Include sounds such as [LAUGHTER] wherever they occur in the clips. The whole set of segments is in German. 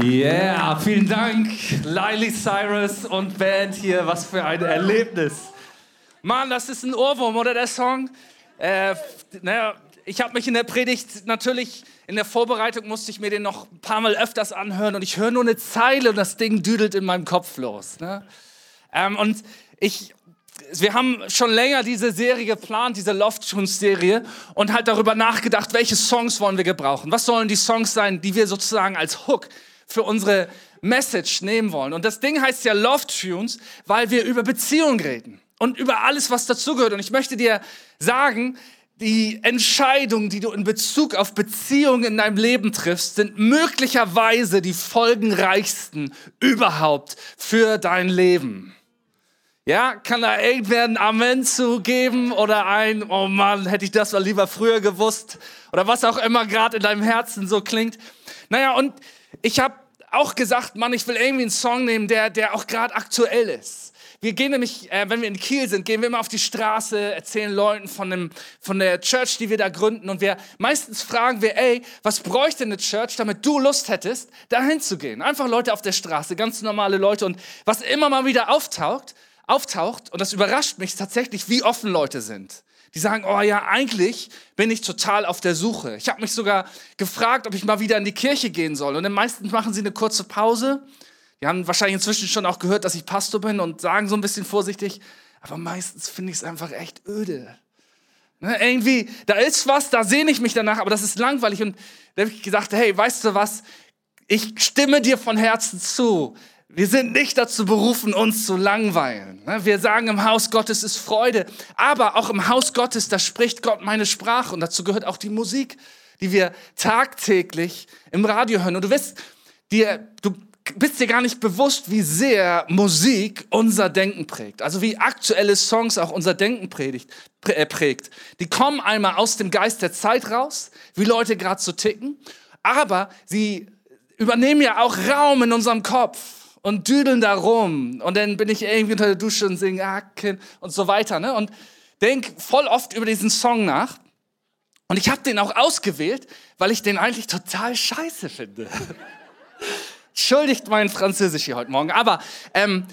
Yeah, vielen Dank, Lily Cyrus und Band hier. Was für ein Erlebnis. Mann, das ist ein Ohrwurm, oder der Song? Äh, naja, ich habe mich in der Predigt natürlich, in der Vorbereitung musste ich mir den noch ein paar Mal öfters anhören und ich höre nur eine Zeile und das Ding düdelt in meinem Kopf los. Ne? Ähm, und ich, wir haben schon länger diese Serie geplant, diese Loft Tunes Serie und halt darüber nachgedacht, welche Songs wollen wir gebrauchen? Was sollen die Songs sein, die wir sozusagen als Hook für unsere Message nehmen wollen. Und das Ding heißt ja Love Tunes, weil wir über Beziehungen reden und über alles, was dazugehört. Und ich möchte dir sagen, die Entscheidungen, die du in Bezug auf Beziehungen in deinem Leben triffst, sind möglicherweise die folgenreichsten überhaupt für dein Leben. Ja, kann da irgendwer ein Amen zugeben oder ein, oh Mann, hätte ich das mal lieber früher gewusst oder was auch immer gerade in deinem Herzen so klingt. Naja, und ich habe auch gesagt, Mann, ich will irgendwie einen Song nehmen, der, der auch gerade aktuell ist. Wir gehen nämlich, äh, wenn wir in Kiel sind, gehen wir immer auf die Straße, erzählen Leuten von, dem, von der Church, die wir da gründen. Und wir meistens fragen wir, ey, was bräuchte eine Church, damit du Lust hättest, dahin zu gehen? Einfach Leute auf der Straße, ganz normale Leute. Und was immer mal wieder auftaucht, auftaucht, und das überrascht mich tatsächlich, wie offen Leute sind die sagen, oh ja, eigentlich bin ich total auf der Suche. Ich habe mich sogar gefragt, ob ich mal wieder in die Kirche gehen soll. Und dann meistens machen sie eine kurze Pause. Die haben wahrscheinlich inzwischen schon auch gehört, dass ich Pastor bin und sagen so ein bisschen vorsichtig, aber meistens finde ich es einfach echt öde. Ne, irgendwie, da ist was, da sehne ich mich danach, aber das ist langweilig. Und da habe ich gesagt, hey, weißt du was? Ich stimme dir von Herzen zu. Wir sind nicht dazu berufen, uns zu langweilen. Ne? Wir sagen, im Haus Gottes ist Freude. Aber auch im Haus Gottes, da spricht Gott meine Sprache. Und dazu gehört auch die Musik, die wir tagtäglich im Radio hören. Und du wirst dir, du bist dir gar nicht bewusst, wie sehr Musik unser Denken prägt. Also wie aktuelle Songs auch unser Denken predigt, äh, prägt. Die kommen einmal aus dem Geist der Zeit raus, wie Leute gerade so ticken. Aber sie übernehmen ja auch Raum in unserem Kopf und düdeln da rum. Und dann bin ich irgendwie unter der Dusche und singe Acken und so weiter. Ne? Und denk voll oft über diesen Song nach. Und ich habe den auch ausgewählt, weil ich den eigentlich total scheiße finde. [LAUGHS] Entschuldigt mein Französisch hier heute Morgen. Aber ähm,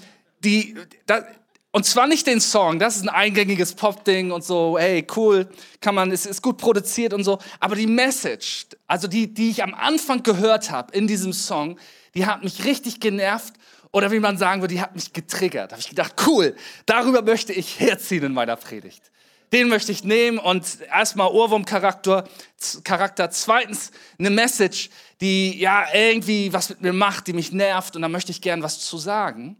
die, da, und zwar nicht den Song, das ist ein eingängiges Pop-Ding und so, hey, cool, kann man, es ist gut produziert und so. Aber die Message, also die, die ich am Anfang gehört habe in diesem Song, die hat mich richtig genervt oder wie man sagen würde, die hat mich getriggert. Da habe ich gedacht, cool, darüber möchte ich herziehen in meiner Predigt. Den möchte ich nehmen und erstmal Ohrwurmcharakter, Charakter. Zweitens eine Message, die ja irgendwie was mit mir macht, die mich nervt und da möchte ich gern was zu sagen.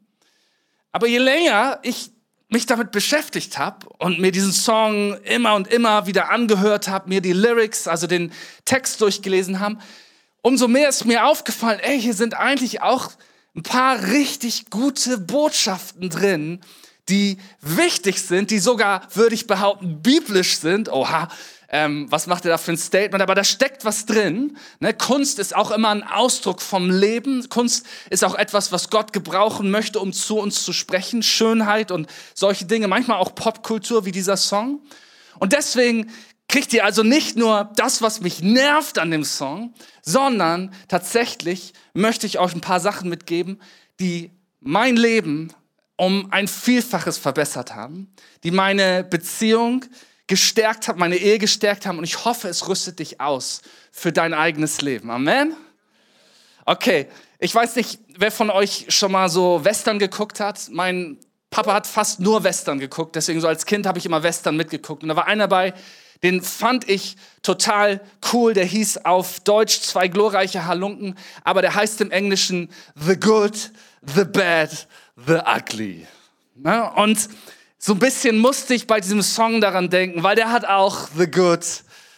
Aber je länger ich mich damit beschäftigt habe und mir diesen Song immer und immer wieder angehört habe, mir die Lyrics, also den Text durchgelesen haben, umso mehr ist mir aufgefallen, ey, hier sind eigentlich auch ein paar richtig gute Botschaften drin, die wichtig sind, die sogar, würde ich behaupten, biblisch sind. Oha, ähm, was macht er da für ein Statement? Aber da steckt was drin. Ne? Kunst ist auch immer ein Ausdruck vom Leben. Kunst ist auch etwas, was Gott gebrauchen möchte, um zu uns zu sprechen. Schönheit und solche Dinge. Manchmal auch Popkultur wie dieser Song. Und deswegen kriegt ihr also nicht nur das, was mich nervt an dem Song, sondern tatsächlich möchte ich euch ein paar Sachen mitgeben, die mein Leben um ein Vielfaches verbessert haben, die meine Beziehung gestärkt haben, meine Ehe gestärkt haben und ich hoffe, es rüstet dich aus für dein eigenes Leben. Amen? Okay, ich weiß nicht, wer von euch schon mal so Western geguckt hat. Mein Papa hat fast nur Western geguckt, deswegen so als Kind habe ich immer Western mitgeguckt und da war einer bei, den fand ich total cool. Der hieß auf Deutsch zwei glorreiche Halunken, aber der heißt im Englischen The Good, The Bad, The Ugly. Na, und so ein bisschen musste ich bei diesem Song daran denken, weil der hat auch The Good,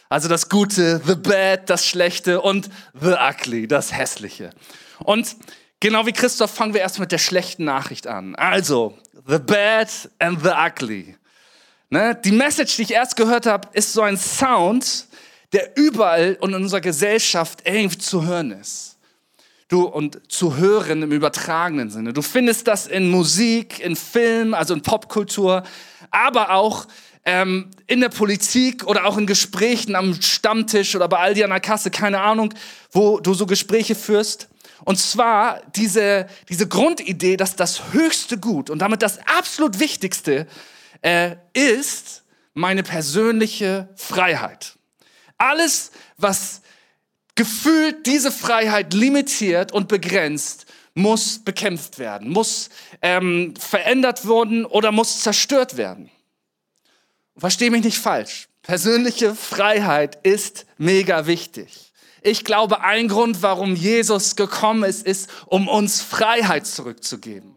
also das Gute, The Bad, das Schlechte und The Ugly, das Hässliche. Und genau wie Christoph fangen wir erst mit der schlechten Nachricht an. Also, The Bad and The Ugly. Ne? Die Message, die ich erst gehört habe, ist so ein Sound, der überall in unserer Gesellschaft irgendwie zu hören ist. Du und zu hören im übertragenen Sinne. Du findest das in Musik, in Film, also in Popkultur, aber auch ähm, in der Politik oder auch in Gesprächen am Stammtisch oder bei Aldi an der Kasse, keine Ahnung, wo du so Gespräche führst. Und zwar diese, diese Grundidee, dass das höchste Gut und damit das absolut Wichtigste äh, ist meine persönliche Freiheit. Alles, was gefühlt diese Freiheit limitiert und begrenzt, muss bekämpft werden, muss ähm, verändert werden oder muss zerstört werden. Verstehe mich nicht falsch. Persönliche Freiheit ist mega wichtig. Ich glaube, ein Grund, warum Jesus gekommen ist, ist, um uns Freiheit zurückzugeben.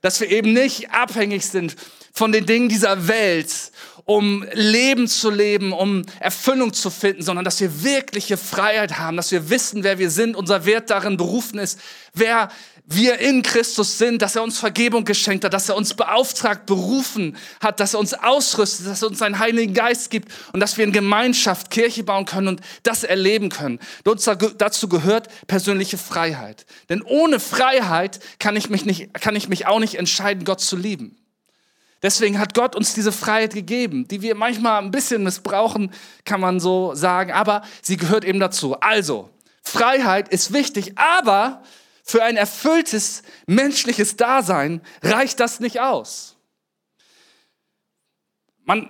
Dass wir eben nicht abhängig sind von den Dingen dieser Welt, um Leben zu leben, um Erfüllung zu finden, sondern dass wir wirkliche Freiheit haben, dass wir wissen, wer wir sind, unser Wert darin berufen ist, wer wir in Christus sind, dass er uns Vergebung geschenkt hat, dass er uns beauftragt, berufen hat, dass er uns ausrüstet, dass er uns seinen Heiligen Geist gibt und dass wir in Gemeinschaft Kirche bauen können und das erleben können. Dazu gehört persönliche Freiheit. Denn ohne Freiheit kann ich mich, nicht, kann ich mich auch nicht entscheiden, Gott zu lieben. Deswegen hat Gott uns diese Freiheit gegeben, die wir manchmal ein bisschen missbrauchen, kann man so sagen, aber sie gehört eben dazu. Also, Freiheit ist wichtig, aber für ein erfülltes menschliches Dasein reicht das nicht aus. Man,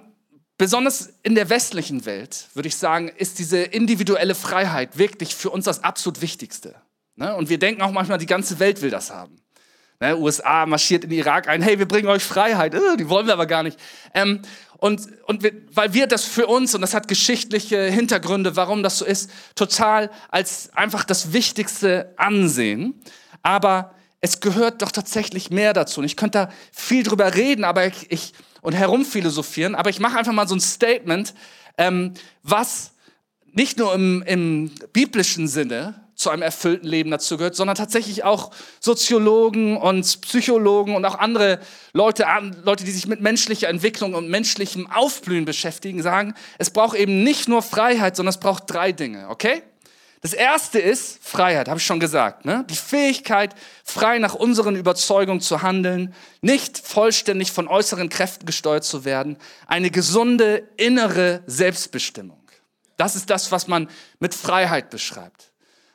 besonders in der westlichen Welt, würde ich sagen, ist diese individuelle Freiheit wirklich für uns das absolut Wichtigste. Ne? Und wir denken auch manchmal, die ganze Welt will das haben. Ne, USA marschiert in den Irak ein, hey, wir bringen euch Freiheit. Äh, die wollen wir aber gar nicht. Ähm, und und wir, weil wir das für uns, und das hat geschichtliche Hintergründe, warum das so ist, total als einfach das Wichtigste ansehen. Aber es gehört doch tatsächlich mehr dazu. Und ich könnte da viel drüber reden aber ich, ich, und herumphilosophieren, aber ich mache einfach mal so ein Statement, ähm, was nicht nur im, im biblischen Sinne zu einem erfüllten Leben dazu gehört, sondern tatsächlich auch Soziologen und Psychologen und auch andere Leute, Leute, die sich mit menschlicher Entwicklung und menschlichem Aufblühen beschäftigen, sagen, es braucht eben nicht nur Freiheit, sondern es braucht drei Dinge, okay? Das erste ist Freiheit, habe ich schon gesagt. Ne? Die Fähigkeit, frei nach unseren Überzeugungen zu handeln, nicht vollständig von äußeren Kräften gesteuert zu werden, eine gesunde innere Selbstbestimmung. Das ist das, was man mit Freiheit beschreibt.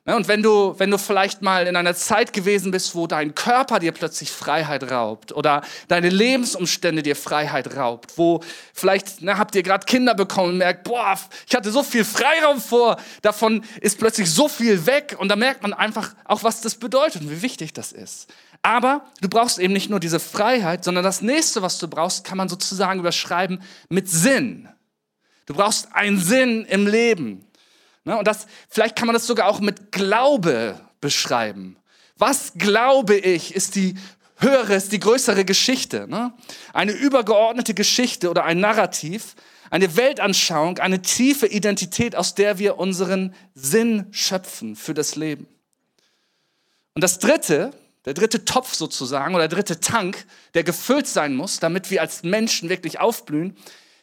Ne, und wenn du, wenn du vielleicht mal in einer Zeit gewesen bist, wo dein Körper dir plötzlich Freiheit raubt oder deine Lebensumstände dir Freiheit raubt, wo vielleicht ne, habt ihr gerade Kinder bekommen und merkt, boah, ich hatte so viel Freiraum vor, davon ist plötzlich so viel weg und da merkt man einfach auch, was das bedeutet und wie wichtig das ist. Aber du brauchst eben nicht nur diese Freiheit, sondern das nächste, was du brauchst, kann man sozusagen überschreiben mit Sinn. Du brauchst einen Sinn im Leben. Ne? Und das, vielleicht kann man das sogar auch mit Glaube beschreiben. Was glaube ich, ist die höhere, ist die größere Geschichte. Ne? Eine übergeordnete Geschichte oder ein Narrativ, eine Weltanschauung, eine tiefe Identität, aus der wir unseren Sinn schöpfen für das Leben. Und das dritte, der dritte Topf sozusagen oder der dritte Tank, der gefüllt sein muss, damit wir als Menschen wirklich aufblühen,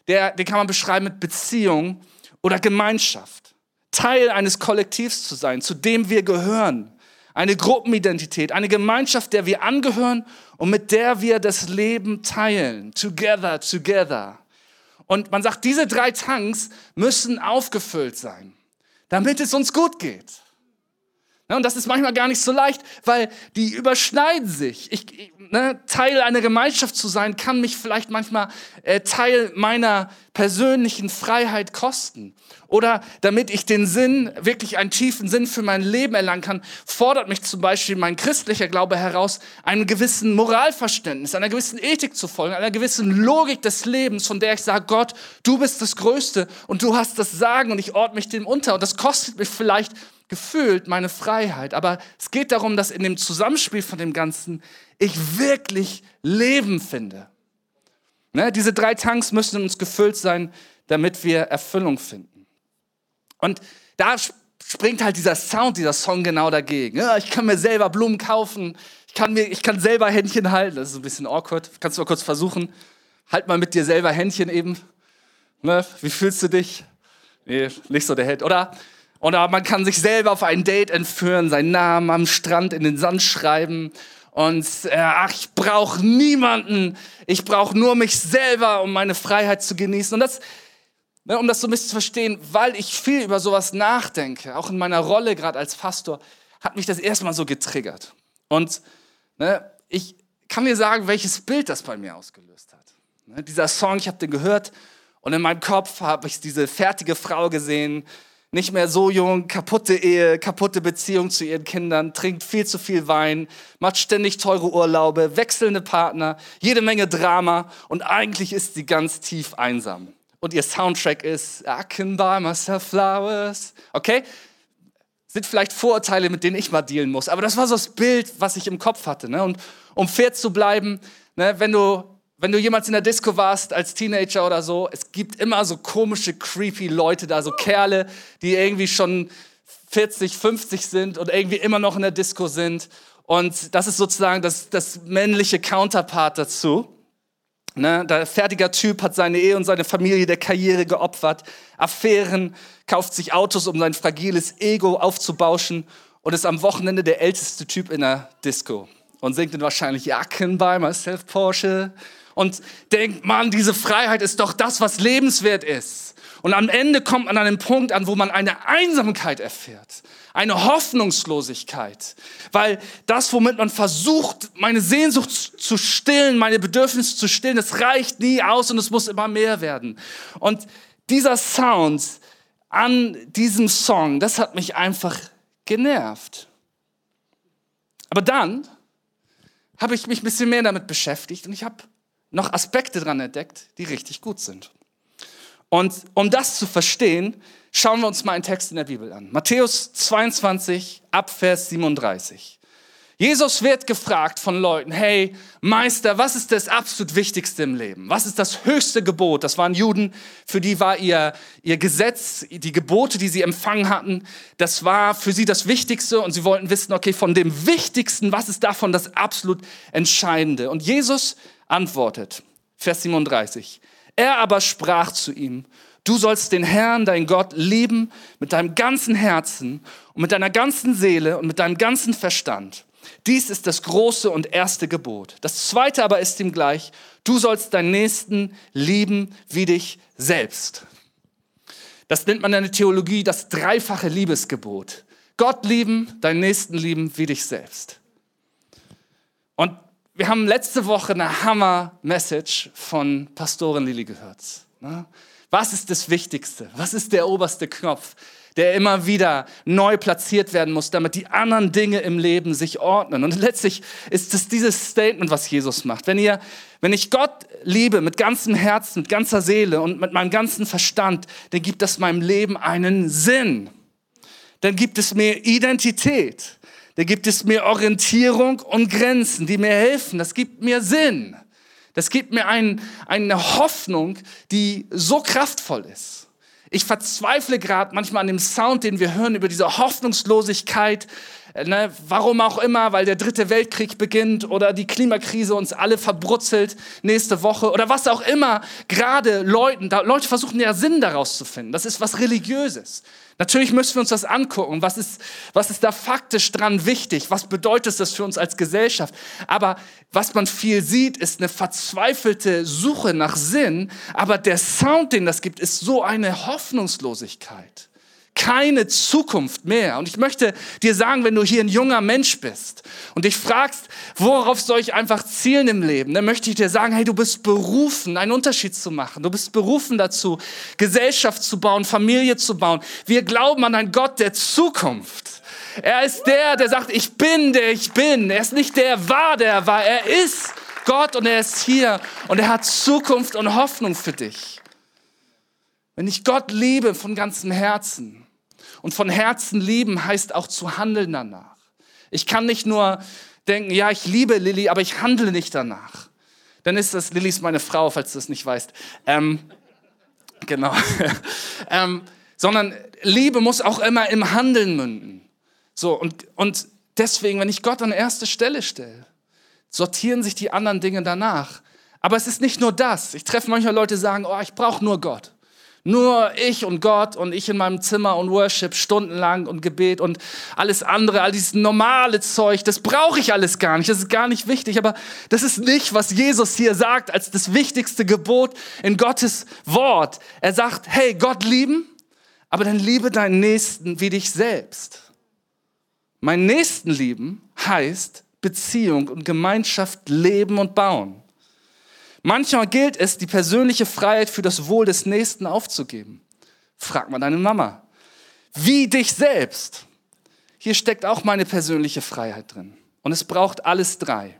der, den kann man beschreiben mit Beziehung oder Gemeinschaft. Teil eines Kollektivs zu sein, zu dem wir gehören. Eine Gruppenidentität, eine Gemeinschaft, der wir angehören und mit der wir das Leben teilen. Together, together. Und man sagt, diese drei Tanks müssen aufgefüllt sein, damit es uns gut geht. Ja, und das ist manchmal gar nicht so leicht, weil die überschneiden sich. Ich, ne, Teil einer Gemeinschaft zu sein, kann mich vielleicht manchmal äh, Teil meiner persönlichen Freiheit kosten. Oder damit ich den Sinn, wirklich einen tiefen Sinn für mein Leben erlangen kann, fordert mich zum Beispiel mein christlicher Glaube heraus, einem gewissen Moralverständnis, einer gewissen Ethik zu folgen, einer gewissen Logik des Lebens, von der ich sage, Gott, du bist das Größte und du hast das Sagen und ich ordne mich dem unter. Und das kostet mich vielleicht gefühlt meine Freiheit. Aber es geht darum, dass in dem Zusammenspiel von dem Ganzen ich wirklich Leben finde. Ne? Diese drei Tanks müssen in uns gefüllt sein, damit wir Erfüllung finden. Und da springt halt dieser Sound, dieser Song genau dagegen. Ja, ich kann mir selber Blumen kaufen, ich kann, mir, ich kann selber Händchen halten. Das ist ein bisschen awkward. Kannst du mal kurz versuchen? Halt mal mit dir selber Händchen eben. Ne? Wie fühlst du dich? Nee, nicht so der Held. Oder oder man kann sich selber auf ein Date entführen, seinen Namen am Strand in den Sand schreiben und äh, ach, ich brauche niemanden, ich brauche nur mich selber, um meine Freiheit zu genießen. Und das, ne, um das so ein bisschen zu verstehen, weil ich viel über sowas nachdenke, auch in meiner Rolle gerade als Pastor, hat mich das erstmal so getriggert. Und ne, ich kann mir sagen, welches Bild das bei mir ausgelöst hat. Ne, dieser Song, ich habe den gehört und in meinem Kopf habe ich diese fertige Frau gesehen, nicht mehr so jung, kaputte Ehe, kaputte Beziehung zu ihren Kindern, trinkt viel zu viel Wein, macht ständig teure Urlaube, wechselnde Partner, jede Menge Drama und eigentlich ist sie ganz tief einsam. Und ihr Soundtrack ist I can buy myself flowers. Okay? Sind vielleicht Vorurteile, mit denen ich mal dealen muss. Aber das war so das Bild, was ich im Kopf hatte. Ne? Und um fair zu bleiben, ne, wenn du wenn du jemals in der Disco warst als Teenager oder so, es gibt immer so komische, creepy Leute da, so Kerle, die irgendwie schon 40, 50 sind und irgendwie immer noch in der Disco sind. Und das ist sozusagen das, das männliche Counterpart dazu. Ne, der fertiger Typ hat seine Ehe und seine Familie der Karriere geopfert, Affären, kauft sich Autos, um sein fragiles Ego aufzubauschen und ist am Wochenende der älteste Typ in der Disco und singt dann wahrscheinlich can buy myself Porsche und denkt, Mann, diese Freiheit ist doch das, was lebenswert ist. Und am Ende kommt man an einen Punkt an, wo man eine Einsamkeit erfährt, eine Hoffnungslosigkeit, weil das, womit man versucht, meine Sehnsucht zu stillen, meine Bedürfnisse zu stillen, das reicht nie aus und es muss immer mehr werden. Und dieser Sound an diesem Song, das hat mich einfach genervt. Aber dann habe ich mich ein bisschen mehr damit beschäftigt und ich habe noch Aspekte dran entdeckt, die richtig gut sind. Und um das zu verstehen, schauen wir uns mal einen Text in der Bibel an. Matthäus 22, Abvers 37. Jesus wird gefragt von Leuten, hey Meister, was ist das absolut Wichtigste im Leben? Was ist das höchste Gebot? Das waren Juden, für die war ihr, ihr Gesetz, die Gebote, die sie empfangen hatten, das war für sie das Wichtigste und sie wollten wissen, okay, von dem Wichtigsten, was ist davon das absolut Entscheidende? Und Jesus antwortet, Vers 37, er aber sprach zu ihm, du sollst den Herrn, dein Gott, lieben mit deinem ganzen Herzen und mit deiner ganzen Seele und mit deinem ganzen Verstand. Dies ist das große und erste Gebot. Das zweite aber ist ihm gleich, du sollst deinen Nächsten lieben wie dich selbst. Das nennt man in der Theologie das dreifache Liebesgebot. Gott lieben, deinen Nächsten lieben wie dich selbst. Und wir haben letzte Woche eine Hammer-Message von Pastorin Lilly gehört. Ne? Was ist das Wichtigste? Was ist der oberste Knopf, der immer wieder neu platziert werden muss, damit die anderen Dinge im Leben sich ordnen? Und letztlich ist es dieses Statement, was Jesus macht. Wenn, ihr, wenn ich Gott liebe mit ganzem Herzen, mit ganzer Seele und mit meinem ganzen Verstand, dann gibt das meinem Leben einen Sinn. Dann gibt es mir Identität. Da gibt es mir Orientierung und Grenzen, die mir helfen. Das gibt mir Sinn. Das gibt mir ein, eine Hoffnung, die so kraftvoll ist. Ich verzweifle gerade manchmal an dem Sound, den wir hören über diese Hoffnungslosigkeit. Äh, ne, warum auch immer, weil der dritte Weltkrieg beginnt oder die Klimakrise uns alle verbrutzelt nächste Woche oder was auch immer. Gerade Leuten, da, Leute versuchen ja Sinn daraus zu finden. Das ist was Religiöses. Natürlich müssen wir uns das angucken. Was ist, was ist da faktisch dran wichtig? Was bedeutet das für uns als Gesellschaft? Aber was man viel sieht, ist eine verzweifelte Suche nach Sinn. Aber der Sound, den das gibt, ist so eine Hoffnungslosigkeit keine Zukunft mehr. Und ich möchte dir sagen, wenn du hier ein junger Mensch bist und dich fragst, worauf soll ich einfach zielen im Leben, dann möchte ich dir sagen, hey, du bist berufen, einen Unterschied zu machen. Du bist berufen dazu, Gesellschaft zu bauen, Familie zu bauen. Wir glauben an einen Gott der Zukunft. Er ist der, der sagt, ich bin, der ich bin. Er ist nicht der war, der war. Er ist Gott und er ist hier und er hat Zukunft und Hoffnung für dich. Wenn ich Gott liebe von ganzem Herzen, und von Herzen lieben heißt auch zu handeln danach. Ich kann nicht nur denken, ja, ich liebe Lilly, aber ich handle nicht danach. Dann ist das, Lilly ist meine Frau, falls du es nicht weißt. Ähm, genau. [LAUGHS] ähm, sondern Liebe muss auch immer im Handeln münden. So, und, und deswegen, wenn ich Gott an erste Stelle stelle, sortieren sich die anderen Dinge danach. Aber es ist nicht nur das. Ich treffe manchmal Leute, die sagen, oh, ich brauche nur Gott. Nur ich und Gott und ich in meinem Zimmer und Worship stundenlang und Gebet und alles andere, all dieses normale Zeug, das brauche ich alles gar nicht, das ist gar nicht wichtig, aber das ist nicht, was Jesus hier sagt als das wichtigste Gebot in Gottes Wort. Er sagt, hey, Gott lieben, aber dann liebe deinen Nächsten wie dich selbst. Mein Nächsten lieben heißt Beziehung und Gemeinschaft leben und bauen. Manchmal gilt es, die persönliche Freiheit für das Wohl des Nächsten aufzugeben. Frag mal deine Mama. Wie dich selbst. Hier steckt auch meine persönliche Freiheit drin. Und es braucht alles drei.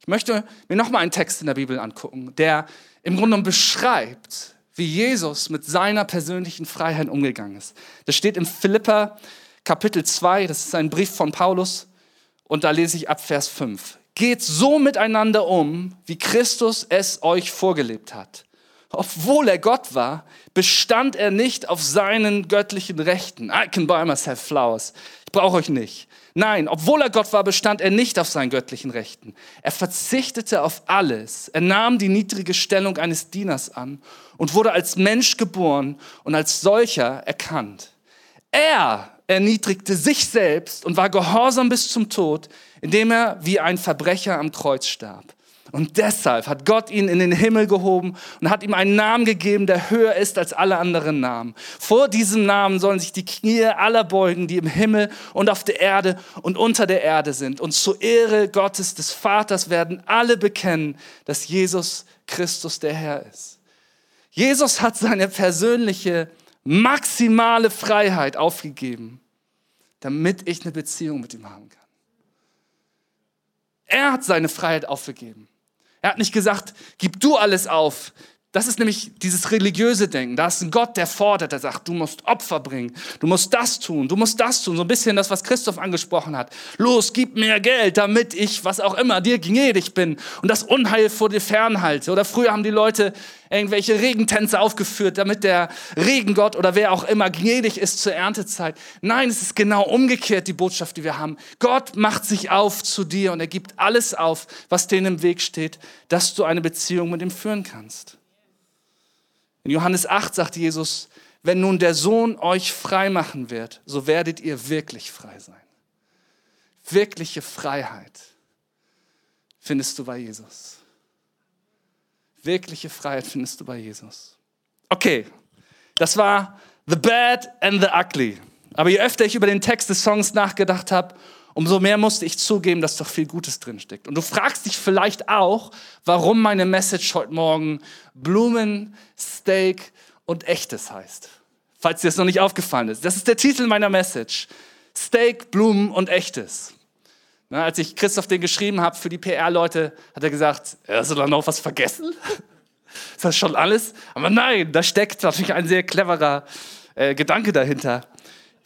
Ich möchte mir nochmal einen Text in der Bibel angucken, der im Grunde genommen beschreibt, wie Jesus mit seiner persönlichen Freiheit umgegangen ist. Das steht im Philippa Kapitel 2, das ist ein Brief von Paulus, und da lese ich ab Vers 5. Geht so miteinander um, wie Christus es euch vorgelebt hat. Obwohl er Gott war, bestand er nicht auf seinen göttlichen Rechten. I can buy myself flowers. Ich brauche euch nicht. Nein, obwohl er Gott war, bestand er nicht auf seinen göttlichen Rechten. Er verzichtete auf alles. Er nahm die niedrige Stellung eines Dieners an und wurde als Mensch geboren und als solcher erkannt. Er erniedrigte sich selbst und war gehorsam bis zum Tod, indem er wie ein Verbrecher am Kreuz starb. Und deshalb hat Gott ihn in den Himmel gehoben und hat ihm einen Namen gegeben, der höher ist als alle anderen Namen. Vor diesem Namen sollen sich die Knie aller beugen, die im Himmel und auf der Erde und unter der Erde sind. Und zur Ehre Gottes des Vaters werden alle bekennen, dass Jesus Christus der Herr ist. Jesus hat seine persönliche maximale Freiheit aufgegeben, damit ich eine Beziehung mit ihm haben kann. Er hat seine Freiheit aufgegeben. Er hat nicht gesagt, gib du alles auf, das ist nämlich dieses religiöse Denken. Da ist ein Gott, der fordert, der sagt, du musst Opfer bringen, du musst das tun, du musst das tun. So ein bisschen das, was Christoph angesprochen hat. Los, gib mir Geld, damit ich, was auch immer, dir gnädig bin und das Unheil vor dir fernhalte. Oder früher haben die Leute irgendwelche Regentänze aufgeführt, damit der Regengott oder wer auch immer gnädig ist zur Erntezeit. Nein, es ist genau umgekehrt die Botschaft, die wir haben. Gott macht sich auf zu dir und er gibt alles auf, was denen im Weg steht, dass du eine Beziehung mit ihm führen kannst. In Johannes 8 sagt Jesus, wenn nun der Sohn euch frei machen wird, so werdet ihr wirklich frei sein. Wirkliche Freiheit findest du bei Jesus. Wirkliche Freiheit findest du bei Jesus. Okay, das war The Bad and the Ugly. Aber je öfter ich über den Text des Songs nachgedacht habe, umso mehr musste ich zugeben, dass doch viel Gutes drinsteckt. Und du fragst dich vielleicht auch, warum meine Message heute Morgen Blumen, Steak und Echtes heißt. Falls dir das noch nicht aufgefallen ist. Das ist der Titel meiner Message. Steak, Blumen und Echtes. Na, als ich Christoph den geschrieben habe für die PR-Leute, hat er gesagt, hast du da noch was vergessen? [LAUGHS] Ist das schon alles? Aber nein, da steckt natürlich ein sehr cleverer äh, Gedanke dahinter,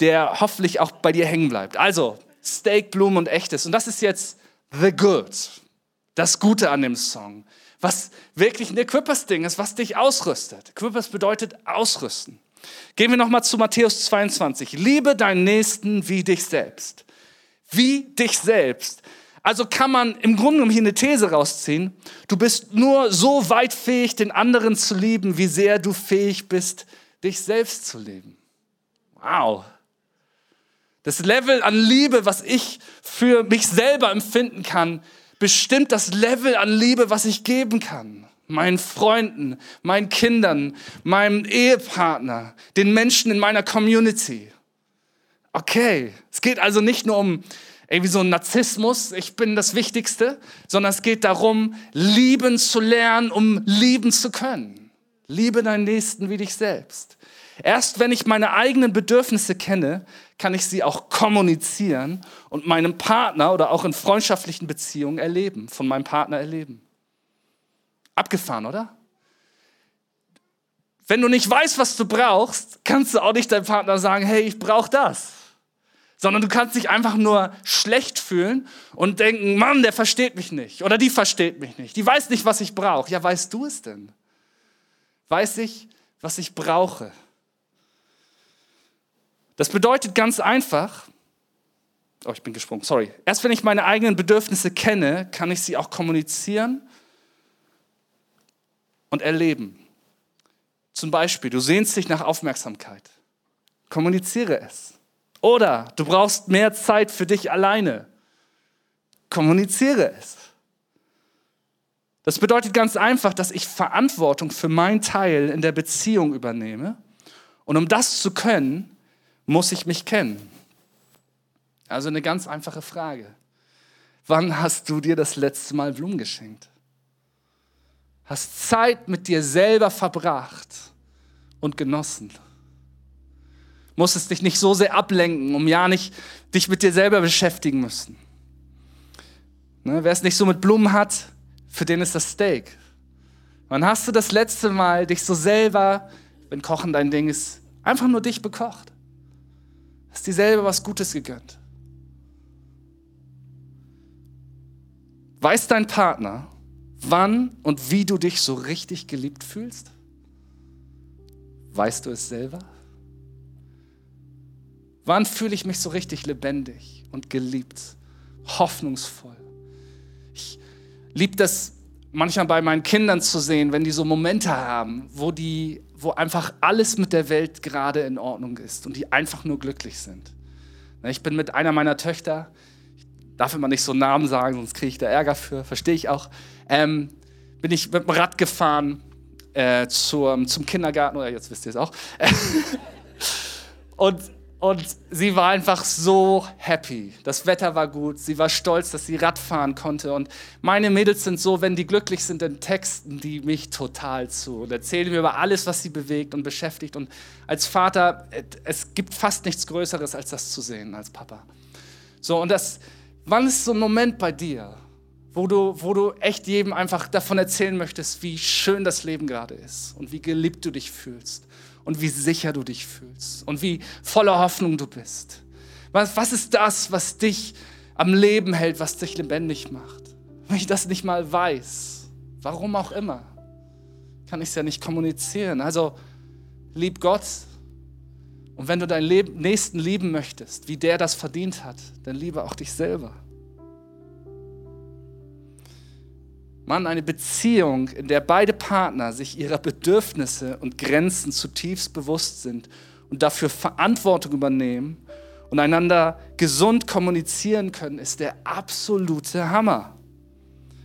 der hoffentlich auch bei dir hängen bleibt. Also, Steak, Blumen und Echtes. Und das ist jetzt The Good, das Gute an dem Song, was wirklich ein Equippers-Ding ist, was dich ausrüstet. Equippers bedeutet ausrüsten. Gehen wir nochmal zu Matthäus 22. Liebe deinen Nächsten wie dich selbst. Wie dich selbst. Also kann man im Grunde genommen hier eine These rausziehen. Du bist nur so weit fähig, den anderen zu lieben, wie sehr du fähig bist, dich selbst zu lieben. Wow. Das Level an Liebe, was ich für mich selber empfinden kann, bestimmt das Level an Liebe, was ich geben kann. Meinen Freunden, meinen Kindern, meinem Ehepartner, den Menschen in meiner Community. Okay, es geht also nicht nur um irgendwie so ein Narzissmus, ich bin das Wichtigste, sondern es geht darum, lieben zu lernen, um lieben zu können. Liebe deinen Nächsten wie dich selbst. Erst wenn ich meine eigenen Bedürfnisse kenne, kann ich sie auch kommunizieren und meinem Partner oder auch in freundschaftlichen Beziehungen erleben, von meinem Partner erleben. Abgefahren, oder? Wenn du nicht weißt, was du brauchst, kannst du auch nicht deinem Partner sagen, hey, ich brauche das. Sondern du kannst dich einfach nur schlecht fühlen und denken, Mann, der versteht mich nicht oder die versteht mich nicht. Die weiß nicht, was ich brauche. Ja, weißt du es denn? Weiß ich, was ich brauche? Das bedeutet ganz einfach, oh, ich bin gesprungen, sorry. Erst wenn ich meine eigenen Bedürfnisse kenne, kann ich sie auch kommunizieren und erleben. Zum Beispiel, du sehnst dich nach Aufmerksamkeit. Kommuniziere es. Oder du brauchst mehr Zeit für dich alleine. Kommuniziere es. Das bedeutet ganz einfach, dass ich Verantwortung für meinen Teil in der Beziehung übernehme. Und um das zu können, muss ich mich kennen. Also eine ganz einfache Frage. Wann hast du dir das letzte Mal Blumen geschenkt? Hast Zeit mit dir selber verbracht und genossen. Musstest dich nicht so sehr ablenken, um ja nicht dich mit dir selber beschäftigen müssen. Ne, Wer es nicht so mit Blumen hat, für den ist das Steak. Wann hast du das letzte Mal dich so selber, wenn Kochen dein Ding ist, einfach nur dich bekocht? Hast dir selber was Gutes gegönnt? Weiß dein Partner, wann und wie du dich so richtig geliebt fühlst? Weißt du es selber? Wann fühle ich mich so richtig lebendig und geliebt, hoffnungsvoll? Ich liebe das manchmal bei meinen Kindern zu sehen, wenn die so Momente haben, wo, die, wo einfach alles mit der Welt gerade in Ordnung ist und die einfach nur glücklich sind. Ich bin mit einer meiner Töchter, darf immer nicht so Namen sagen, sonst kriege ich da Ärger für, verstehe ich auch. Ähm, bin ich mit dem Rad gefahren äh, zum, zum Kindergarten, oder jetzt wisst ihr es auch. [LAUGHS] und, und sie war einfach so happy. Das Wetter war gut, sie war stolz, dass sie Rad fahren konnte. Und meine Mädels sind so, wenn die glücklich sind, dann texten die mich total zu und erzählen mir über alles, was sie bewegt und beschäftigt. Und als Vater, es gibt fast nichts Größeres, als das zu sehen, als Papa. So, und das, Wann ist so ein Moment bei dir, wo du, wo du echt jedem einfach davon erzählen möchtest, wie schön das Leben gerade ist und wie geliebt du dich fühlst und wie sicher du dich fühlst und wie voller Hoffnung du bist? Was, was ist das, was dich am Leben hält, was dich lebendig macht? Wenn ich das nicht mal weiß, warum auch immer, kann ich es ja nicht kommunizieren. Also lieb Gott und wenn du deinen Nächsten lieben möchtest, wie der das verdient hat, dann liebe auch dich selber. Mann, eine Beziehung, in der beide Partner sich ihrer Bedürfnisse und Grenzen zutiefst bewusst sind und dafür Verantwortung übernehmen und einander gesund kommunizieren können, ist der absolute Hammer.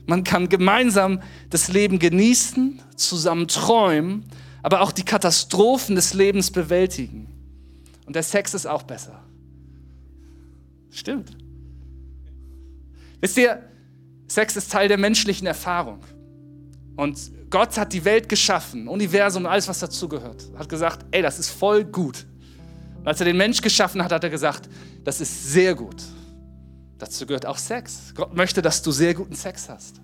Man kann gemeinsam das Leben genießen, zusammen träumen, aber auch die Katastrophen des Lebens bewältigen. Und der Sex ist auch besser. Stimmt. Wisst ihr, Sex ist Teil der menschlichen Erfahrung. Und Gott hat die Welt geschaffen, Universum, alles, was dazugehört. Hat gesagt, ey, das ist voll gut. Und als er den Mensch geschaffen hat, hat er gesagt, das ist sehr gut. Dazu gehört auch Sex. Gott möchte, dass du sehr guten Sex hast.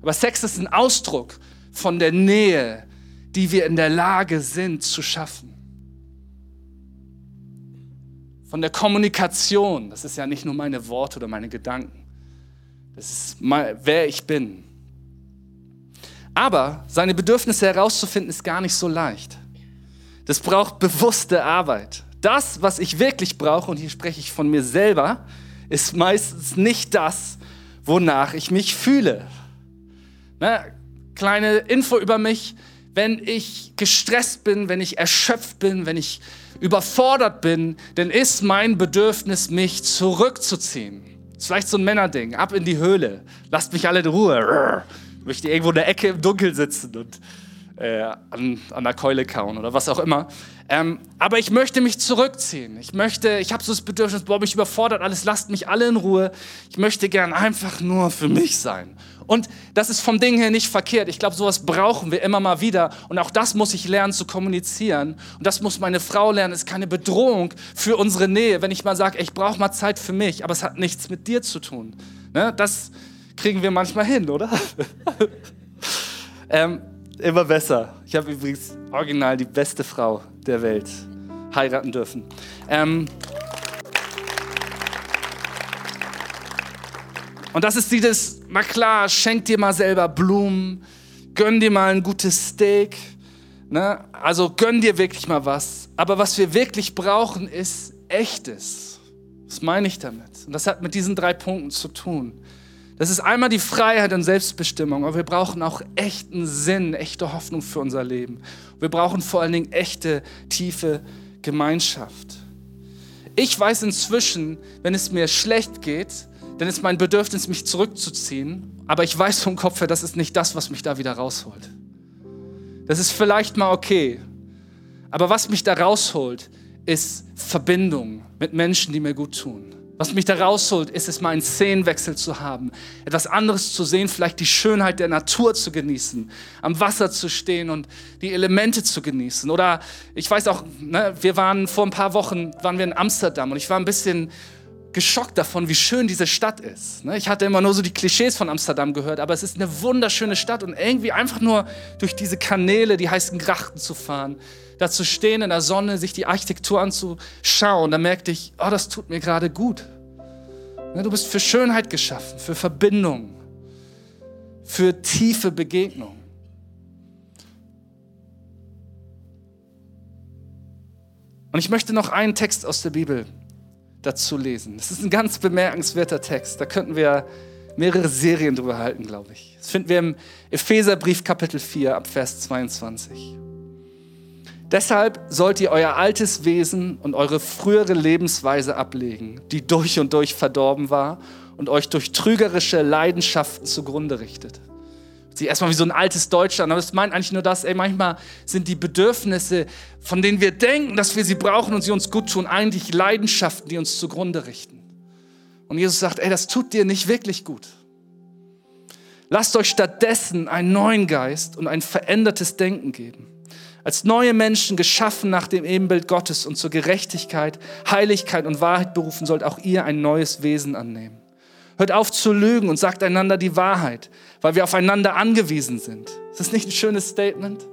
Aber Sex ist ein Ausdruck von der Nähe, die wir in der Lage sind zu schaffen von der Kommunikation. Das ist ja nicht nur meine Worte oder meine Gedanken. Das ist mal, wer ich bin. Aber seine Bedürfnisse herauszufinden ist gar nicht so leicht. Das braucht bewusste Arbeit. Das, was ich wirklich brauche, und hier spreche ich von mir selber, ist meistens nicht das, wonach ich mich fühle. Na, kleine Info über mich. Wenn ich gestresst bin, wenn ich erschöpft bin, wenn ich überfordert bin, dann ist mein Bedürfnis, mich zurückzuziehen. Ist vielleicht so ein Männerding. Ab in die Höhle. Lasst mich alle in Ruhe. Ich möchte irgendwo in der Ecke im Dunkeln sitzen und äh, an, an der Keule kauen oder was auch immer. Ähm, aber ich möchte mich zurückziehen. Ich möchte, ich habe so das Bedürfnis, boah, mich überfordert alles, lasst mich alle in Ruhe. Ich möchte gern einfach nur für mich sein. Und das ist vom Ding her nicht verkehrt. Ich glaube, sowas brauchen wir immer mal wieder. Und auch das muss ich lernen zu kommunizieren. Und das muss meine Frau lernen. Es ist keine Bedrohung für unsere Nähe, wenn ich mal sage, ich brauche mal Zeit für mich, aber es hat nichts mit dir zu tun. Ne? Das kriegen wir manchmal hin, oder? [LAUGHS] ähm, immer besser. Ich habe übrigens original die beste Frau der Welt heiraten dürfen. Ähm, Und das ist dieses, na klar, schenk dir mal selber Blumen, gönn dir mal ein gutes Steak, ne? also gönn dir wirklich mal was. Aber was wir wirklich brauchen, ist echtes. Was meine ich damit? Und das hat mit diesen drei Punkten zu tun. Das ist einmal die Freiheit und Selbstbestimmung, aber wir brauchen auch echten Sinn, echte Hoffnung für unser Leben. Wir brauchen vor allen Dingen echte, tiefe Gemeinschaft. Ich weiß inzwischen, wenn es mir schlecht geht, dann ist mein Bedürfnis, mich zurückzuziehen. Aber ich weiß vom Kopf her, das ist nicht das, was mich da wieder rausholt. Das ist vielleicht mal okay. Aber was mich da rausholt, ist Verbindung mit Menschen, die mir gut tun. Was mich da rausholt, ist es mal einen Szenenwechsel zu haben, etwas anderes zu sehen, vielleicht die Schönheit der Natur zu genießen, am Wasser zu stehen und die Elemente zu genießen. Oder ich weiß auch, ne, wir waren vor ein paar Wochen, waren wir in Amsterdam und ich war ein bisschen geschockt davon, wie schön diese Stadt ist. Ne? Ich hatte immer nur so die Klischees von Amsterdam gehört, aber es ist eine wunderschöne Stadt und irgendwie einfach nur durch diese Kanäle, die heißen Grachten zu fahren, da zu stehen in der Sonne, sich die Architektur anzuschauen, da merkte ich, oh, das tut mir gerade gut. Ne, du bist für Schönheit geschaffen, für Verbindung, für tiefe Begegnung. Und ich möchte noch einen Text aus der Bibel dazu lesen. Das ist ein ganz bemerkenswerter Text. Da könnten wir mehrere Serien drüber halten, glaube ich. Das finden wir im Epheserbrief Kapitel 4 ab Vers 22. Deshalb sollt ihr euer altes Wesen und eure frühere Lebensweise ablegen, die durch und durch verdorben war und euch durch trügerische Leidenschaften zugrunde richtet. Sie erstmal wie so ein altes Deutschland, aber es meint eigentlich nur das, ey, manchmal sind die Bedürfnisse, von denen wir denken, dass wir sie brauchen und sie uns gut tun, eigentlich Leidenschaften, die uns zugrunde richten. Und Jesus sagt, ey, das tut dir nicht wirklich gut. Lasst euch stattdessen einen neuen Geist und ein verändertes Denken geben als neue Menschen geschaffen nach dem Ebenbild Gottes und zur Gerechtigkeit, Heiligkeit und Wahrheit berufen, sollt auch ihr ein neues Wesen annehmen. Hört auf zu lügen und sagt einander die Wahrheit, weil wir aufeinander angewiesen sind. Ist das nicht ein schönes Statement?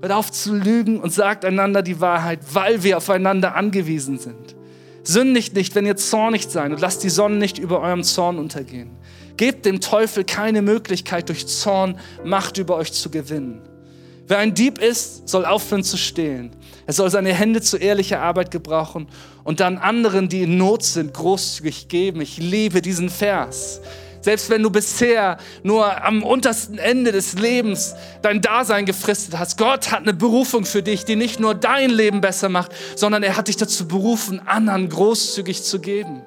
Hört auf zu lügen und sagt einander die Wahrheit, weil wir aufeinander angewiesen sind. Sündigt nicht, wenn ihr zornig seid und lasst die Sonne nicht über eurem Zorn untergehen. Gebt dem Teufel keine Möglichkeit, durch Zorn Macht über euch zu gewinnen. Wer ein Dieb ist, soll aufhören zu stehlen. Er soll seine Hände zu ehrlicher Arbeit gebrauchen und dann anderen, die in Not sind, großzügig geben. Ich liebe diesen Vers. Selbst wenn du bisher nur am untersten Ende des Lebens dein Dasein gefristet hast, Gott hat eine Berufung für dich, die nicht nur dein Leben besser macht, sondern er hat dich dazu berufen, anderen großzügig zu geben.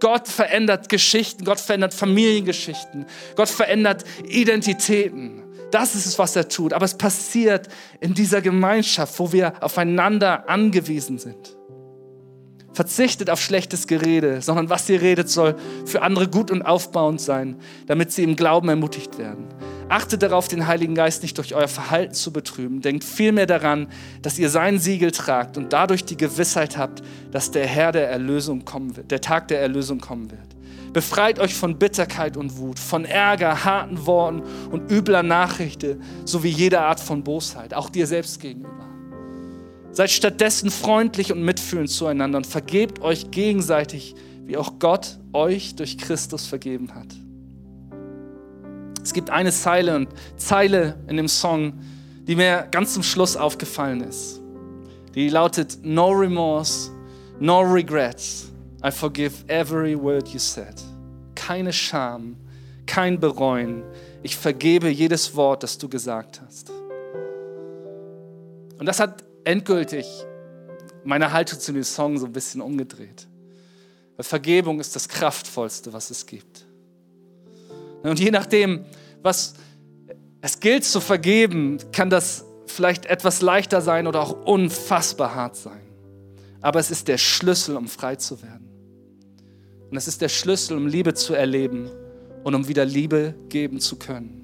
Gott verändert Geschichten, Gott verändert Familiengeschichten, Gott verändert Identitäten. Das ist es, was er tut. Aber es passiert in dieser Gemeinschaft, wo wir aufeinander angewiesen sind. Verzichtet auf schlechtes Gerede, sondern was ihr redet, soll für andere gut und aufbauend sein, damit sie im Glauben ermutigt werden. Achtet darauf, den Heiligen Geist nicht durch euer Verhalten zu betrüben. Denkt vielmehr daran, dass ihr sein Siegel tragt und dadurch die Gewissheit habt, dass der Herr der Erlösung kommen wird, der Tag der Erlösung kommen wird. Befreit euch von Bitterkeit und Wut, von Ärger, harten Worten und übler Nachrichten sowie jeder Art von Bosheit, auch dir selbst gegenüber. Seid stattdessen freundlich und mitfühlend zueinander und vergebt euch gegenseitig, wie auch Gott euch durch Christus vergeben hat. Es gibt eine Zeile und Zeile in dem Song, die mir ganz zum Schluss aufgefallen ist. Die lautet No remorse, no regrets. I forgive every word you said. Keine Scham, kein Bereuen. Ich vergebe jedes Wort, das du gesagt hast. Und das hat endgültig meine Haltung zu dem Song so ein bisschen umgedreht. Weil Vergebung ist das Kraftvollste, was es gibt. Und je nachdem, was es gilt zu vergeben, kann das vielleicht etwas leichter sein oder auch unfassbar hart sein. Aber es ist der Schlüssel, um frei zu werden. Und es ist der Schlüssel, um Liebe zu erleben und um wieder Liebe geben zu können.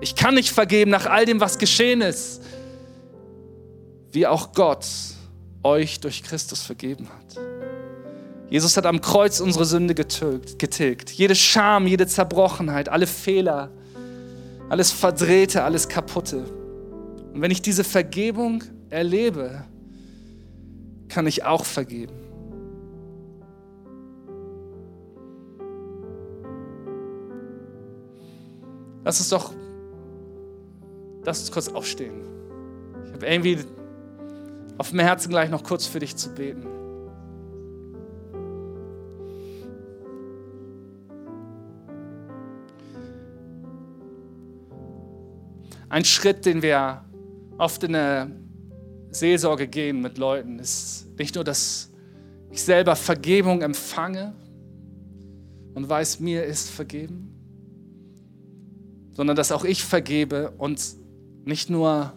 Ich kann nicht vergeben nach all dem, was geschehen ist, wie auch Gott euch durch Christus vergeben hat. Jesus hat am Kreuz unsere Sünde getilgt. Jede Scham, jede Zerbrochenheit, alle Fehler, alles Verdrehte, alles Kaputte. Und wenn ich diese Vergebung erlebe, kann ich auch vergeben. Lass uns doch, lass uns kurz aufstehen. Ich habe irgendwie auf dem Herzen gleich noch kurz für dich zu beten. Ein Schritt, den wir oft in der Seelsorge gehen mit Leuten, ist nicht nur, dass ich selber Vergebung empfange und weiß, mir ist vergeben, sondern dass auch ich vergebe und nicht nur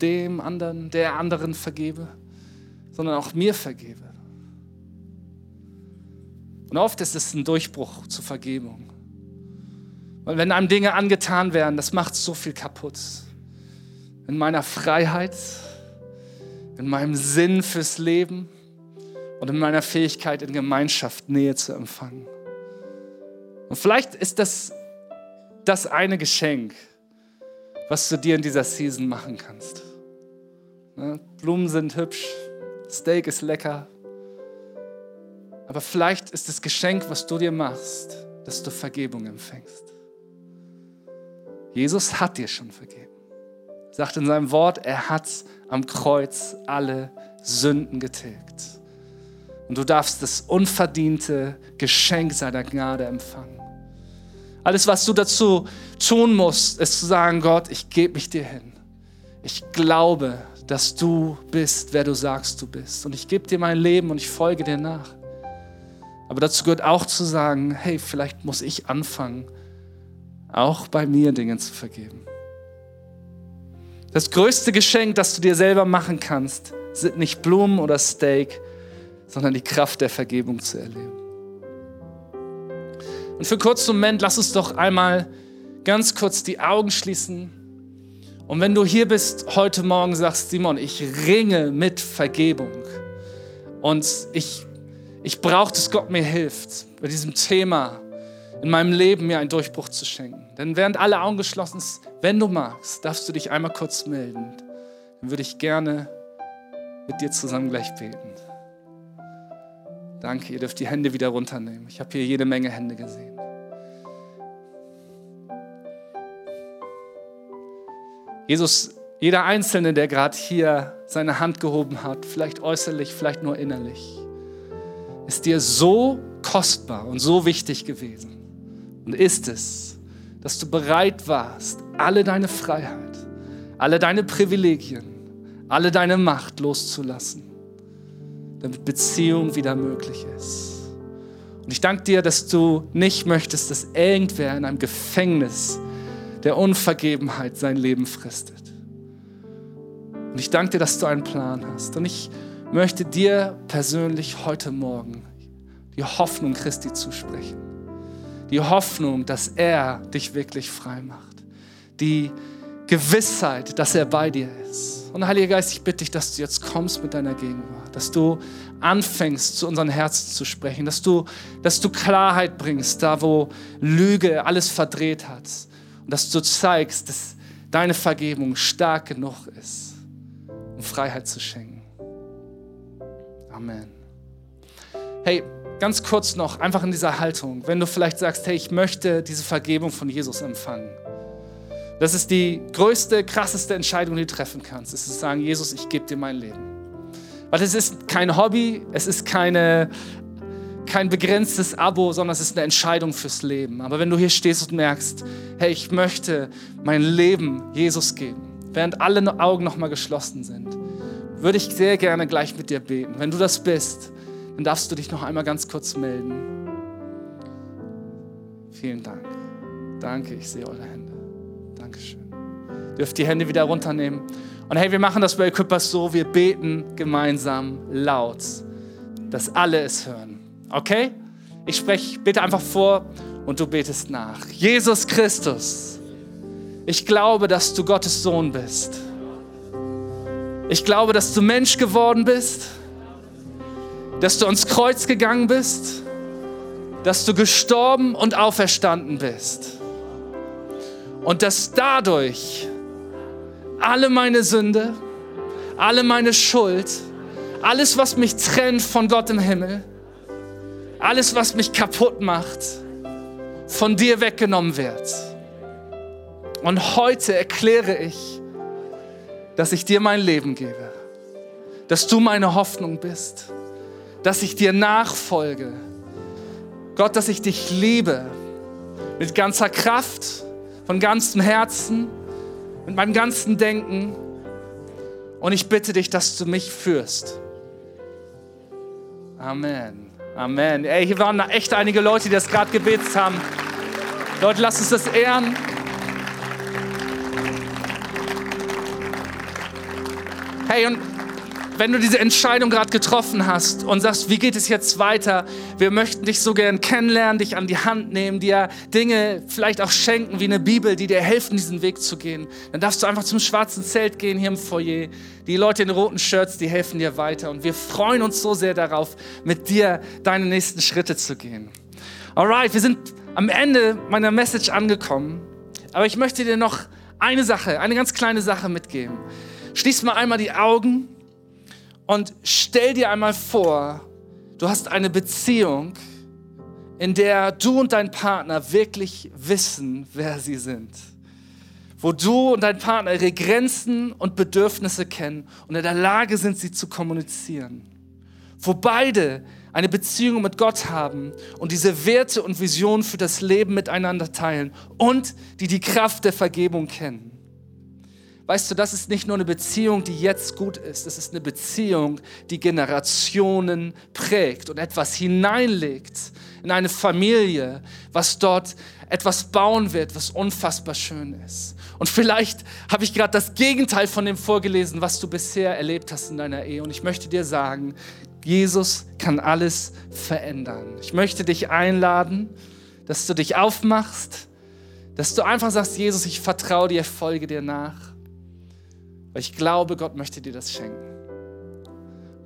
dem anderen, der anderen vergebe, sondern auch mir vergebe. Und oft ist es ein Durchbruch zur Vergebung. Weil wenn einem Dinge angetan werden, das macht so viel kaputt. In meiner Freiheit, in meinem Sinn fürs Leben und in meiner Fähigkeit, in Gemeinschaft Nähe zu empfangen. Und vielleicht ist das das eine Geschenk, was du dir in dieser Season machen kannst. Ne? Blumen sind hübsch, Steak ist lecker, aber vielleicht ist das Geschenk, was du dir machst, dass du Vergebung empfängst. Jesus hat dir schon vergeben. Er sagt in seinem Wort, er hat am Kreuz alle Sünden getilgt. Und du darfst das unverdiente Geschenk seiner Gnade empfangen. Alles, was du dazu tun musst, ist zu sagen, Gott, ich gebe mich dir hin. Ich glaube, dass du bist, wer du sagst, du bist. Und ich gebe dir mein Leben und ich folge dir nach. Aber dazu gehört auch zu sagen, hey, vielleicht muss ich anfangen, auch bei mir Dinge zu vergeben. Das größte Geschenk, das du dir selber machen kannst, sind nicht Blumen oder Steak, sondern die Kraft der Vergebung zu erleben. Und für einen kurzen Moment, lass uns doch einmal ganz kurz die Augen schließen. Und wenn du hier bist heute Morgen, sagst Simon, ich ringe mit Vergebung. Und ich, ich brauche, dass Gott mir hilft, bei diesem Thema in meinem Leben mir einen Durchbruch zu schenken. Denn während alle Augen geschlossen sind, wenn du magst, darfst du dich einmal kurz melden. Dann würde ich gerne mit dir zusammen gleich beten. Danke, ihr dürft die Hände wieder runternehmen. Ich habe hier jede Menge Hände gesehen. Jesus, jeder Einzelne, der gerade hier seine Hand gehoben hat, vielleicht äußerlich, vielleicht nur innerlich, ist dir so kostbar und so wichtig gewesen. Und ist es, dass du bereit warst, alle deine Freiheit, alle deine Privilegien, alle deine Macht loszulassen damit Beziehung wieder möglich ist. Und ich danke dir, dass du nicht möchtest, dass irgendwer in einem Gefängnis der Unvergebenheit sein Leben fristet. Und ich danke dir, dass du einen Plan hast. Und ich möchte dir persönlich heute Morgen die Hoffnung Christi zusprechen. Die Hoffnung, dass er dich wirklich frei macht. Die Gewissheit, dass er bei dir ist. Und Heiliger Geist, ich bitte dich, dass du jetzt kommst mit deiner Gegenwart, dass du anfängst, zu unseren Herzen zu sprechen, dass du, dass du Klarheit bringst, da wo Lüge alles verdreht hat. Und dass du zeigst, dass deine Vergebung stark genug ist, um Freiheit zu schenken. Amen. Hey, ganz kurz noch, einfach in dieser Haltung, wenn du vielleicht sagst, hey, ich möchte diese Vergebung von Jesus empfangen das ist die größte, krasseste Entscheidung, die du treffen kannst. Es ist zu sagen, Jesus, ich gebe dir mein Leben. Weil es ist kein Hobby, es ist keine, kein begrenztes Abo, sondern es ist eine Entscheidung fürs Leben. Aber wenn du hier stehst und merkst, hey, ich möchte mein Leben Jesus geben, während alle Augen nochmal geschlossen sind, würde ich sehr gerne gleich mit dir beten. Wenn du das bist, dann darfst du dich noch einmal ganz kurz melden. Vielen Dank. Danke, ich sehe eure Hände. Dankeschön. Dürft die Hände wieder runternehmen. Und hey, wir machen das bei Equippers so, wir beten gemeinsam laut, dass alle es hören. Okay? Ich spreche, bitte einfach vor und du betest nach. Jesus Christus, ich glaube, dass du Gottes Sohn bist. Ich glaube, dass du Mensch geworden bist, dass du ans Kreuz gegangen bist, dass du gestorben und auferstanden bist und dass dadurch alle meine Sünde, alle meine Schuld, alles, was mich trennt von Gott im Himmel, alles, was mich kaputt macht, von dir weggenommen wird. Und heute erkläre ich, dass ich dir mein Leben gebe, dass du meine Hoffnung bist, dass ich dir nachfolge. Gott, dass ich dich liebe mit ganzer Kraft, von ganzem Herzen, mit meinem ganzen Denken. Und ich bitte dich, dass du mich führst. Amen. Amen. Ey, hier waren echt einige Leute, die das gerade gebetet haben. Leute, lasst uns das ehren. Hey, und wenn du diese Entscheidung gerade getroffen hast und sagst, wie geht es jetzt weiter? Wir möchten dich so gern kennenlernen, dich an die Hand nehmen, dir Dinge vielleicht auch schenken wie eine Bibel, die dir helfen, diesen Weg zu gehen. Dann darfst du einfach zum schwarzen Zelt gehen hier im Foyer. Die Leute in roten Shirts, die helfen dir weiter. Und wir freuen uns so sehr darauf, mit dir deine nächsten Schritte zu gehen. Alright, wir sind am Ende meiner Message angekommen. Aber ich möchte dir noch eine Sache, eine ganz kleine Sache mitgeben. Schließ mal einmal die Augen und stell dir einmal vor, du hast eine Beziehung, in der du und dein Partner wirklich wissen, wer sie sind. Wo du und dein Partner ihre Grenzen und Bedürfnisse kennen und in der Lage sind, sie zu kommunizieren. Wo beide eine Beziehung mit Gott haben und diese Werte und Visionen für das Leben miteinander teilen und die die Kraft der Vergebung kennen. Weißt du, das ist nicht nur eine Beziehung, die jetzt gut ist, es ist eine Beziehung, die Generationen prägt und etwas hineinlegt in eine Familie, was dort etwas bauen wird, was unfassbar schön ist. Und vielleicht habe ich gerade das Gegenteil von dem vorgelesen, was du bisher erlebt hast in deiner Ehe. Und ich möchte dir sagen, Jesus kann alles verändern. Ich möchte dich einladen, dass du dich aufmachst, dass du einfach sagst, Jesus, ich vertraue dir, folge dir nach. Weil ich glaube, Gott möchte dir das schenken.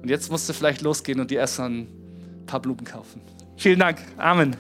Und jetzt musst du vielleicht losgehen und dir erst ein paar Blumen kaufen. Vielen Dank. Amen.